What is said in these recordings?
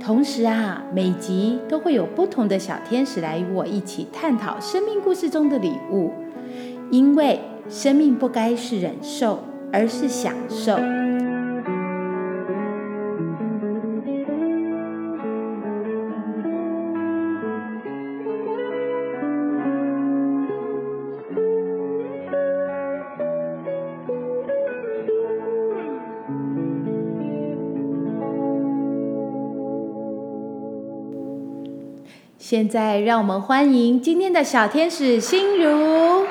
同时啊，每集都会有不同的小天使来与我一起探讨生命故事中的礼物，因为生命不该是忍受，而是享受。现在让我们欢迎今天的小天使心如。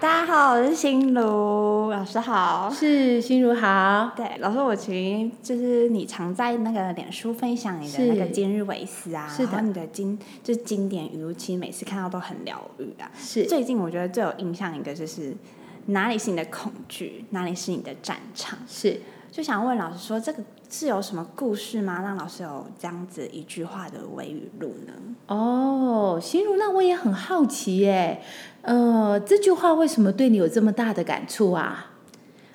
大家好，我是心如老师好。是心如好。对，老师，我其实就是你常在那个脸书分享你的那个今日维斯啊，是的然后你的经就是经典语录，其实每次看到都很疗愈啊。是最近我觉得最有印象一个就是哪里是你的恐惧，哪里是你的战场。是，就想问老师说，这个是有什么故事吗？让老师有这样子一句话的微语录呢？哦，心如，那我也很好奇耶。呃，这句话为什么对你有这么大的感触啊？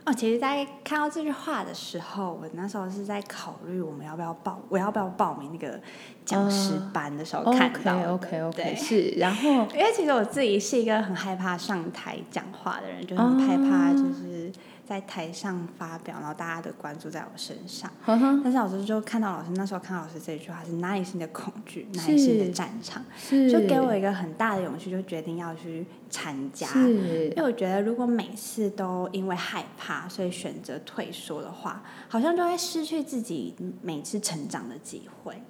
哦，其实，在看到这句话的时候，我那时候是在考虑我们要不要报，我要不要报名那个讲师班的时候看到的。OK OK OK，是，然后 因为其实我自己是一个很害怕上台讲话的人，就很害怕就是在台上发表，然后大家的关注在我身上。呵呵，但是老师就看到老师那时候看到老师这句话是哪里是你的恐惧，哪里是你的战场，就给我一个很大的勇气，就决定要去参加。因为我觉得，如果每次都因为害怕，所以选择退缩的话，好像就会失去自己每次成长的机会。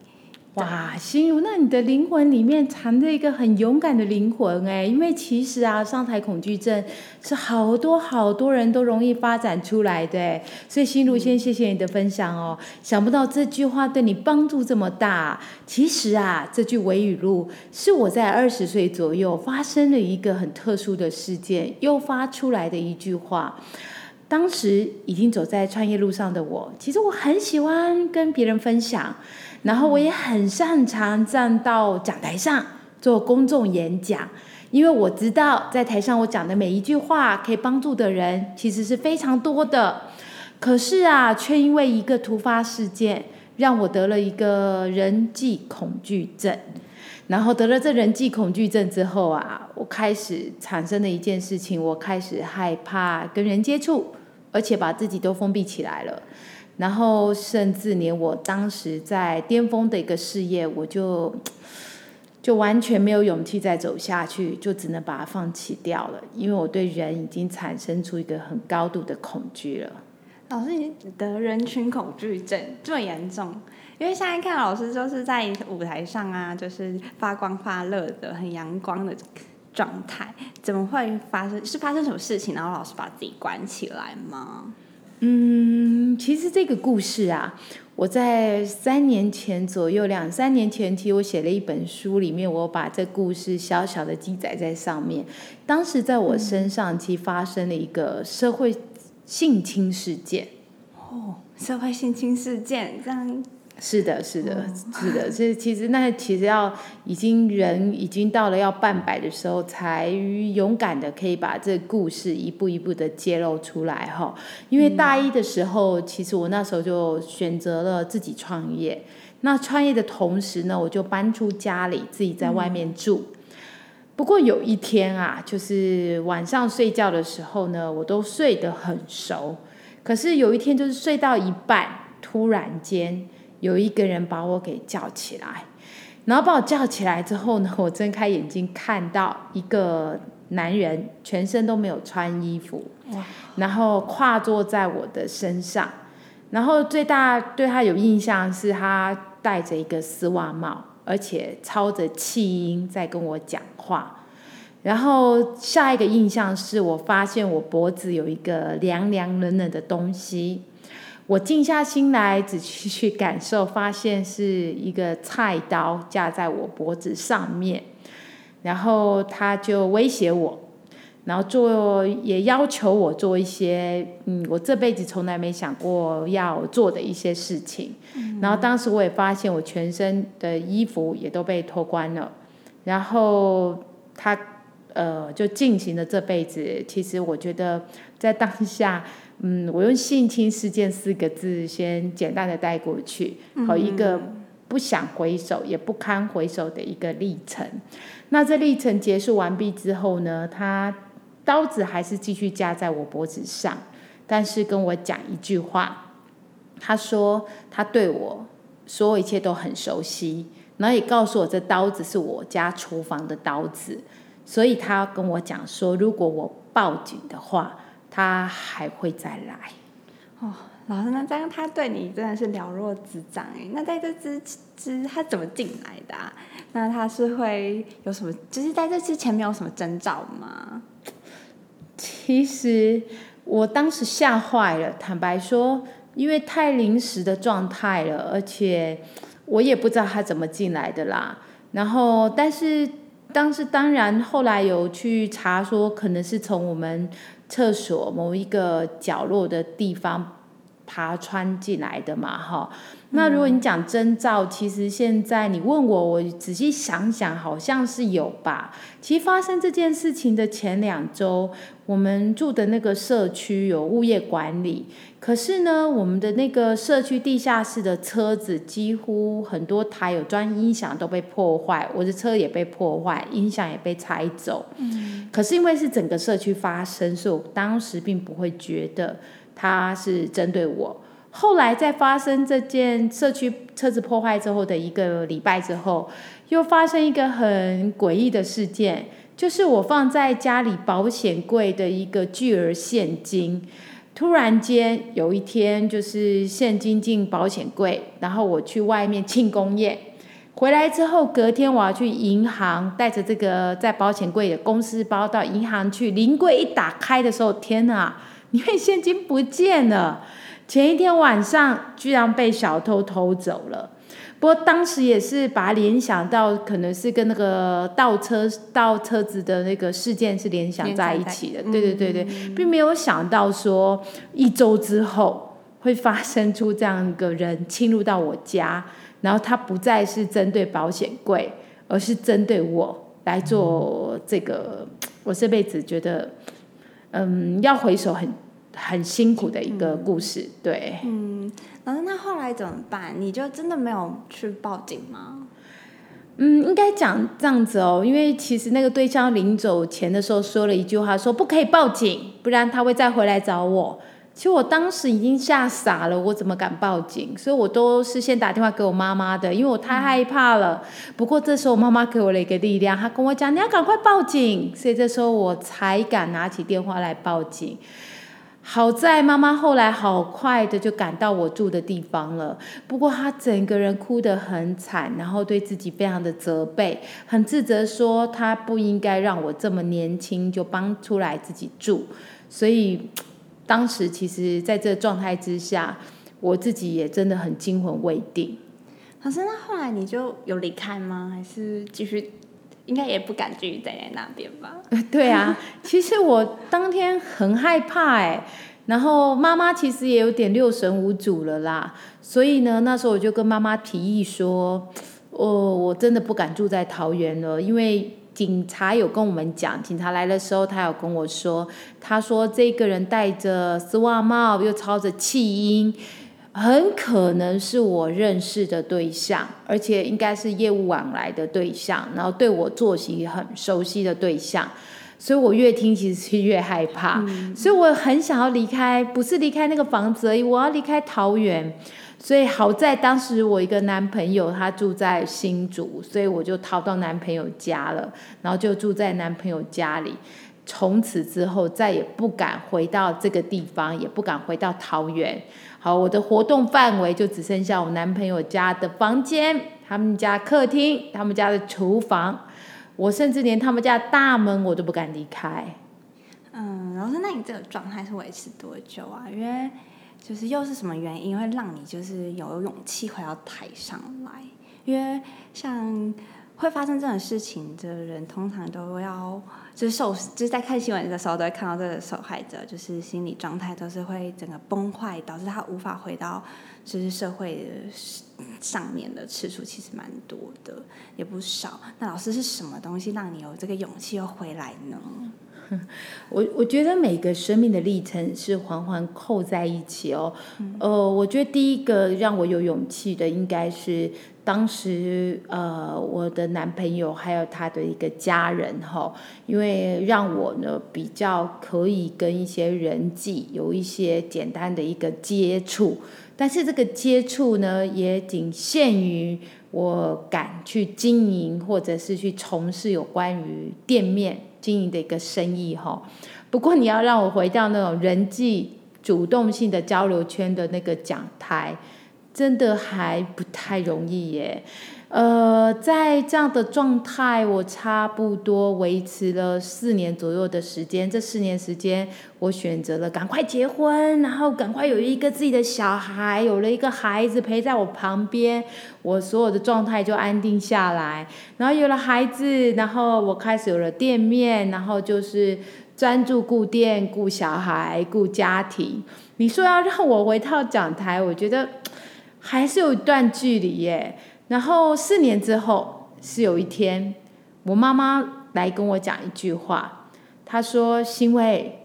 哇，心如，那你的灵魂里面藏着一个很勇敢的灵魂哎，因为其实啊，上台恐惧症是好多好多人都容易发展出来的，所以心如先谢谢你的分享哦。想不到这句话对你帮助这么大。其实啊，这句维语录是我在二十岁左右发生了一个很特殊的事件诱发出来的一句话。当时已经走在创业路上的我，其实我很喜欢跟别人分享，然后我也很擅长站到讲台上做公众演讲，因为我知道在台上我讲的每一句话可以帮助的人其实是非常多的。可是啊，却因为一个突发事件，让我得了一个人际恐惧症。然后得了这人际恐惧症之后啊，我开始产生了一件事情，我开始害怕跟人接触，而且把自己都封闭起来了。然后甚至连我当时在巅峰的一个事业，我就 就完全没有勇气再走下去，就只能把它放弃掉了，因为我对人已经产生出一个很高度的恐惧了。老师，你得人群恐惧症这么严重？因为现在看老师就是在舞台上啊，就是发光发热的、很阳光的状态，怎么会发生？是发生什么事情，然后老师把自己关起来吗？嗯，其实这个故事啊，我在三年前左右，两三年前，其实我写了一本书，里面我把这故事小小的记载在上面。当时在我身上，其实发生了一个社会性侵事件。哦，社会性侵事件这样，是的，是的，是的。所以其实那其实要已经人已经到了要半百的时候，才勇敢的可以把这故事一步一步的揭露出来哈。因为大一的时候，其实我那时候就选择了自己创业。那创业的同时呢，我就搬出家里，自己在外面住。不过有一天啊，就是晚上睡觉的时候呢，我都睡得很熟。可是有一天，就是睡到一半，突然间有一个人把我给叫起来，然后把我叫起来之后呢，我睁开眼睛看到一个男人，全身都没有穿衣服，然后跨坐在我的身上，然后最大对他有印象是他戴着一个丝袜帽，而且操着气音在跟我讲话。然后下一个印象是我发现我脖子有一个凉凉冷冷的东西，我静下心来仔细去感受，发现是一个菜刀架在我脖子上面。然后他就威胁我，然后做也要求我做一些嗯，我这辈子从来没想过要做的一些事情。然后当时我也发现我全身的衣服也都被脱光了，然后他呃就进行了这辈子。其实我觉得在当下，嗯，我用性侵事件四个字先简单的带过去，好一个不想回首也不堪回首的一个历程。那这历程结束完毕之后呢，他刀子还是继续架在我脖子上，但是跟我讲一句话，他说他对我所有一切都很熟悉，然后也告诉我这刀子是我家厨房的刀子，所以他跟我讲说，如果我报警的话，他还会再来。哦，老师，那这样他对你真的是了若指掌哎。那在这之之，他怎么进来的？那他是会有什么？就是在这之前没有什么征兆吗？其实我当时吓坏了，坦白说，因为太临时的状态了，而且我也不知道他怎么进来的啦。然后，但是当时当然后来有去查，说可能是从我们厕所某一个角落的地方。爬穿进来的嘛，哈。那如果你讲征兆，其实现在你问我，我仔细想想，好像是有吧。其实发生这件事情的前两周，我们住的那个社区有物业管理，可是呢，我们的那个社区地下室的车子几乎很多台有装音响都被破坏，我的车也被破坏，音响也被拆走。嗯。可是因为是整个社区发生，所以我当时并不会觉得。他是针对我。后来在发生这件社区车子破坏之后的一个礼拜之后，又发生一个很诡异的事件，就是我放在家里保险柜的一个巨额现金，突然间有一天就是现金进保险柜，然后我去外面庆功宴，回来之后隔天我要去银行，带着这个在保险柜的公司包到银行去，临柜一打开的时候，天哪！因为现金不见了，前一天晚上居然被小偷偷走了。不过当时也是把它联想到可能是跟那个倒车倒车子的那个事件是联想在一起的。对对对对，并没有想到说一周之后会发生出这样一个人侵入到我家，然后他不再是针对保险柜，而是针对我来做这个。我这辈子觉得，嗯，要回首很。很辛苦的一个故事，对。嗯，老师，那后来怎么办？你就真的没有去报警吗？嗯，应该讲这样子哦，因为其实那个对象临走前的时候说了一句话，说不可以报警，不然他会再回来找我。其实我当时已经吓傻了，我怎么敢报警？所以我都是先打电话给我妈妈的，因为我太害怕了。不过这时候妈妈给我了一个力量，她跟我讲你要赶快报警，所以这时候我才敢拿起电话来报警。好在妈妈后来好快的就赶到我住的地方了，不过她整个人哭得很惨，然后对自己非常的责备，很自责，说她不应该让我这么年轻就搬出来自己住。所以当时其实在这状态之下，我自己也真的很惊魂未定。可是那后来你就有离开吗？还是继续？应该也不敢继续待在那边吧？对啊，其实我当天很害怕哎，然后妈妈其实也有点六神无主了啦，所以呢，那时候我就跟妈妈提议说，我我真的不敢住在桃园了，因为警察有跟我们讲，警察来的时候他有跟我说，他说这个人戴着丝袜帽，又操着气音。很可能是我认识的对象，而且应该是业务往来的对象，然后对我作息很熟悉的对象，所以我越听其实是越害怕，所以我很想要离开，不是离开那个房子而已，我要离开桃园。所以好在当时我一个男朋友他住在新竹，所以我就逃到男朋友家了，然后就住在男朋友家里。从此之后再也不敢回到这个地方，也不敢回到桃园。好，我的活动范围就只剩下我男朋友家的房间、他们家客厅、他们家的厨房。我甚至连他们家大门我都不敢离开。嗯，老师，那你这个状态是维持多久啊？因为就是又是什么原因会让你就是有勇气回到台上来？因为像会发生这种事情的人，通常都要就是受，就是在看新闻的时候都会看到这个受害者，就是心理状态都是会整个崩坏，导致他无法回到就是社会上面的次数其实蛮多的，也不少。那老师是什么东西让你有这个勇气又回来呢？我我觉得每个生命的历程是环环扣在一起哦。呃，我觉得第一个让我有勇气的，应该是当时呃我的男朋友还有他的一个家人哈，因为让我呢比较可以跟一些人际有一些简单的一个接触，但是这个接触呢也仅限于我敢去经营或者是去从事有关于店面。经营的一个生意哈，不过你要让我回到那种人际主动性的交流圈的那个讲台，真的还不太容易耶。呃，在这样的状态，我差不多维持了四年左右的时间。这四年时间，我选择了赶快结婚，然后赶快有一个自己的小孩，有了一个孩子陪在我旁边，我所有的状态就安定下来。然后有了孩子，然后我开始有了店面，然后就是专注顾店、顾小孩、顾家庭。你说要让我回到讲台，我觉得还是有一段距离耶。然后四年之后，是有一天，我妈妈来跟我讲一句话，她说：“欣慰，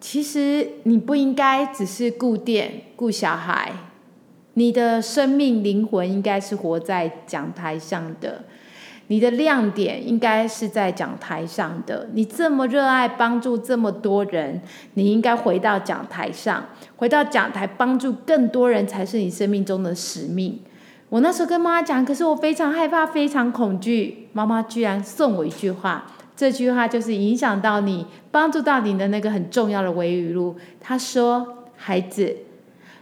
其实你不应该只是顾店、顾小孩，你的生命灵魂应该是活在讲台上的，你的亮点应该是在讲台上的。你这么热爱帮助这么多人，你应该回到讲台上，回到讲台帮助更多人，才是你生命中的使命。”我那时候跟妈妈讲，可是我非常害怕，非常恐惧。妈妈居然送我一句话，这句话就是影响到你、帮助到你的那个很重要的微语录。他说：“孩子，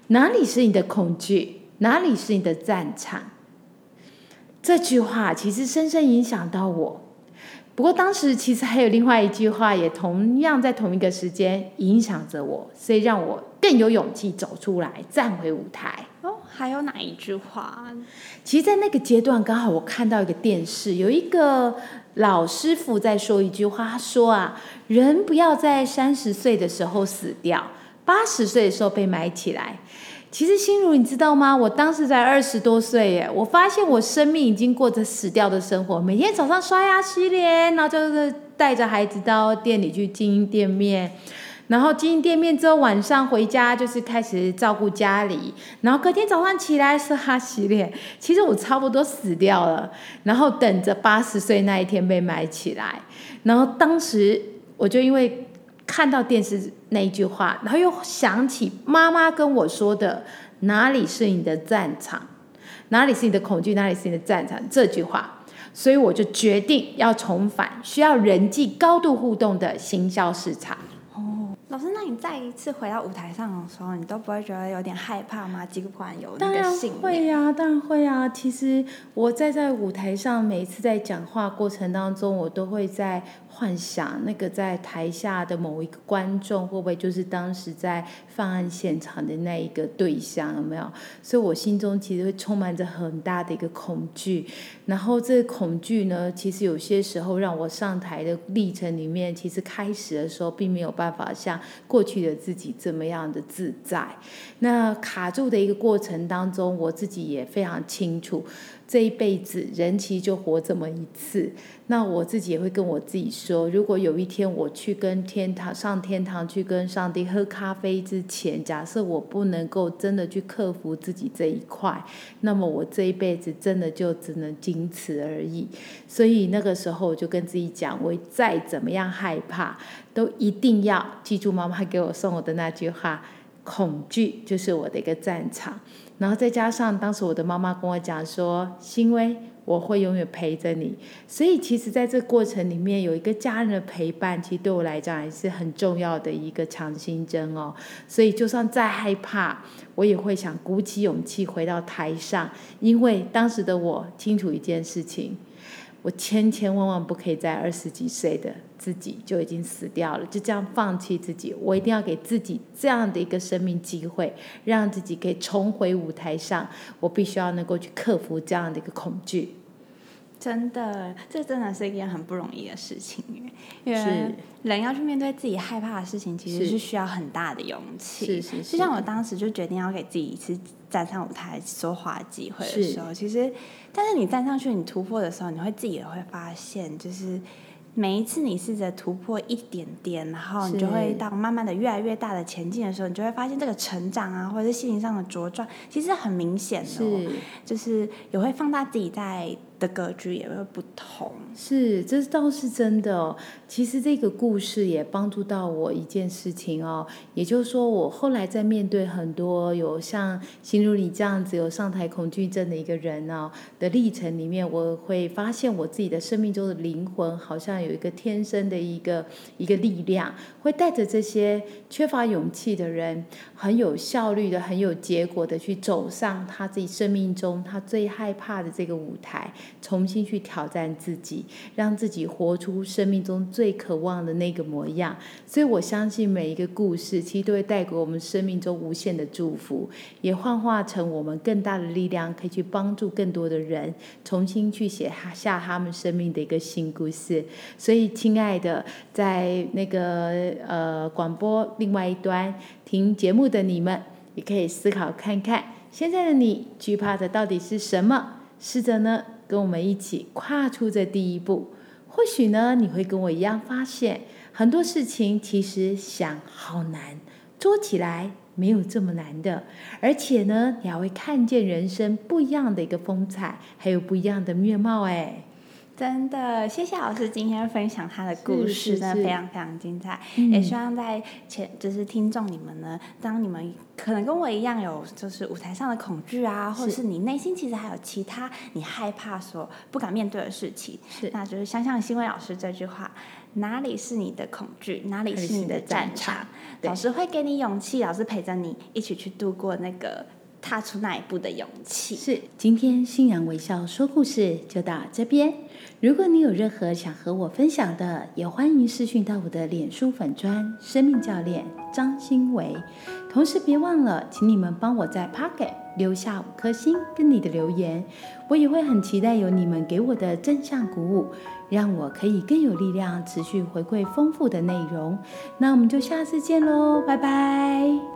哪里是你的恐惧，哪里是你的战场。”这句话其实深深影响到我。不过当时其实还有另外一句话，也同样在同一个时间影响着我，所以让我更有勇气走出来，站回舞台。还有哪一句话？其实，在那个阶段，刚好我看到一个电视，有一个老师傅在说一句话，他说啊，人不要在三十岁的时候死掉，八十岁的时候被埋起来。其实，心如你知道吗？我当时才二十多岁耶，我发现我生命已经过着死掉的生活，每天早上刷牙洗脸，然后就是带着孩子到店里去经营店面，然后经营店面之后，晚上回家就是开始照顾家里，然后隔天早上起来刷牙洗脸。其实我差不多死掉了，然后等着八十岁那一天被埋起来。然后当时我就因为。看到电视那一句话，然后又想起妈妈跟我说的“哪里是你的战场，哪里是你的恐惧，哪里是你的战场”这句话，所以我就决定要重返需要人际高度互动的行销市场。老师，那你再一次回到舞台上的时候，你都不会觉得有点害怕吗？尽管有那个信会呀，当然会啊。其实我在在舞台上，每一次在讲话过程当中，我都会在幻想那个在台下的某一个观众，会不会就是当时在犯案现场的那一个对象？有没有？所以我心中其实会充满着很大的一个恐惧。然后这个恐惧呢，其实有些时候让我上台的历程里面，其实开始的时候并没有办法像过去的自己这么样的自在。那卡住的一个过程当中，我自己也非常清楚。这一辈子，人其实就活这么一次。那我自己也会跟我自己说，如果有一天我去跟天堂上天堂去跟上帝喝咖啡之前，假设我不能够真的去克服自己这一块，那么我这一辈子真的就只能仅此而已。所以那个时候我就跟自己讲，我再怎么样害怕，都一定要记住妈妈给我送我的那句话：恐惧就是我的一个战场。然后再加上当时我的妈妈跟我讲说：“欣薇，我会永远陪着你。”所以其实，在这过程里面，有一个家人的陪伴，其实对我来讲也是很重要的一个强心针哦。所以，就算再害怕，我也会想鼓起勇气回到台上，因为当时的我清楚一件事情。我千千万万不可以在二十几岁的自己就已经死掉了，就这样放弃自己。我一定要给自己这样的一个生命机会，让自己可以重回舞台上。我必须要能够去克服这样的一个恐惧。真的，这真的是一件很不容易的事情，因是为人要去面对自己害怕的事情，其实是。是需要很大的勇气。是是就像我当时就决定要给自己一次站上舞台说话的机会的是时候，其实，但是你站上去，你突破的时候，你会自己也会发现，就是每一次你试着突破一点点，然后你就会到慢慢的越来越大的前进的时候，你就会发现这个成长啊，或者是心灵上的茁壮，其实很明显的、哦，是。就是也会放大自己在的格局也会不同。是，这倒是真的。其实这个故事也帮助到我一件事情哦，也就是说，我后来在面对很多有像心如你这样子有上台恐惧症的一个人哦的历程里面，我会发现我自己的生命中的灵魂好像有一个天生的一个一个力量，会带着这些缺乏勇气的人，很有效率的、很有结果的去走上他自己生命中他最害怕的这个舞台。重新去挑战自己，让自己活出生命中最渴望的那个模样。所以我相信每一个故事，其实都会带给我们生命中无限的祝福，也幻化成我们更大的力量，可以去帮助更多的人，重新去写下他们生命的一个新故事。所以，亲爱的，在那个呃广播另外一端听节目的你们，也可以思考看看，现在的你惧怕的到底是什么？试着呢。跟我们一起跨出这第一步，或许呢，你会跟我一样发现很多事情其实想好难，做起来没有这么难的，而且呢，你还会看见人生不一样的一个风采，还有不一样的面貌哎。真的，谢谢老师今天分享他的故事，真的非常非常精彩。嗯。也希望在前就是听众你们呢，当你们可能跟我一样有就是舞台上的恐惧啊，或者是你内心其实还有其他你害怕所不敢面对的事情，是。那就是想想新伟老师这句话：哪里是你的恐惧，哪里是你的战场。对。老师会给你勇气，老师陪着你一起去度过那个踏出那一步的勇气。是，今天欣然微笑说故事就到这边。如果你有任何想和我分享的，也欢迎私讯到我的脸书粉专“生命教练张新维”。同时别忘了，请你们帮我在 Pocket 留下五颗星跟你的留言，我也会很期待有你们给我的正向鼓舞，让我可以更有力量持续回馈丰富的内容。那我们就下次见喽，拜拜。